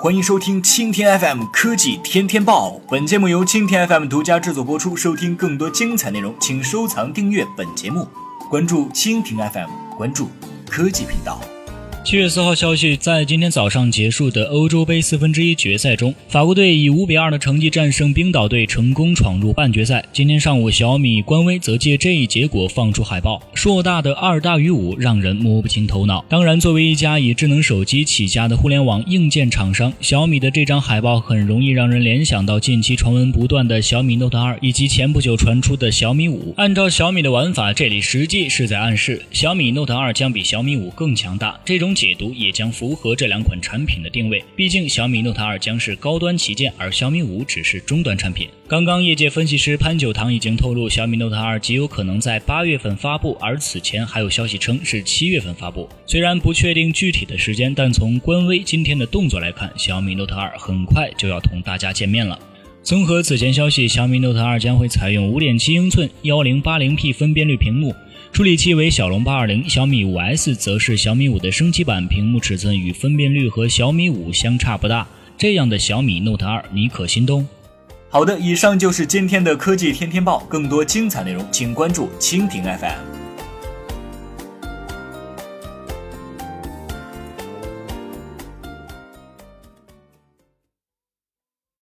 欢迎收听蜻蜓 FM 科技天天报。本节目由蜻蜓 FM 独家制作播出。收听更多精彩内容，请收藏订阅本节目，关注蜻蜓 FM，关注科技频道。七月四号消息，在今天早上结束的欧洲杯四分之一决赛中，法国队以五比二的成绩战胜冰岛队，成功闯入半决赛。今天上午，小米官微则借这一结果放出海报，硕大的二大于五，让人摸不清头脑。当然，作为一家以智能手机起家的互联网硬件厂商，小米的这张海报很容易让人联想到近期传闻不断的小米 Note 二以及前不久传出的小米五。按照小米的玩法，这里实际是在暗示小米 Note 二将比小米五更强大。这种解读也将符合这两款产品的定位，毕竟小米 Note 2将是高端旗舰，而小米五只是中端产品。刚刚，业界分析师潘九堂已经透露，小米 Note 2极有可能在八月份发布，而此前还有消息称是七月份发布。虽然不确定具体的时间，但从官微今天的动作来看，小米 Note 2很快就要同大家见面了。综合此前消息，小米 Note 2将会采用5.7英寸 1080P 分辨率屏幕。处理器为骁龙八二零，小米五 S 则是小米五的升级版，屏幕尺寸与分辨率和小米五相差不大。这样的小米 Note 二，你可心动？好的，以上就是今天的科技天天报，更多精彩内容，请关注蜻蜓 FM。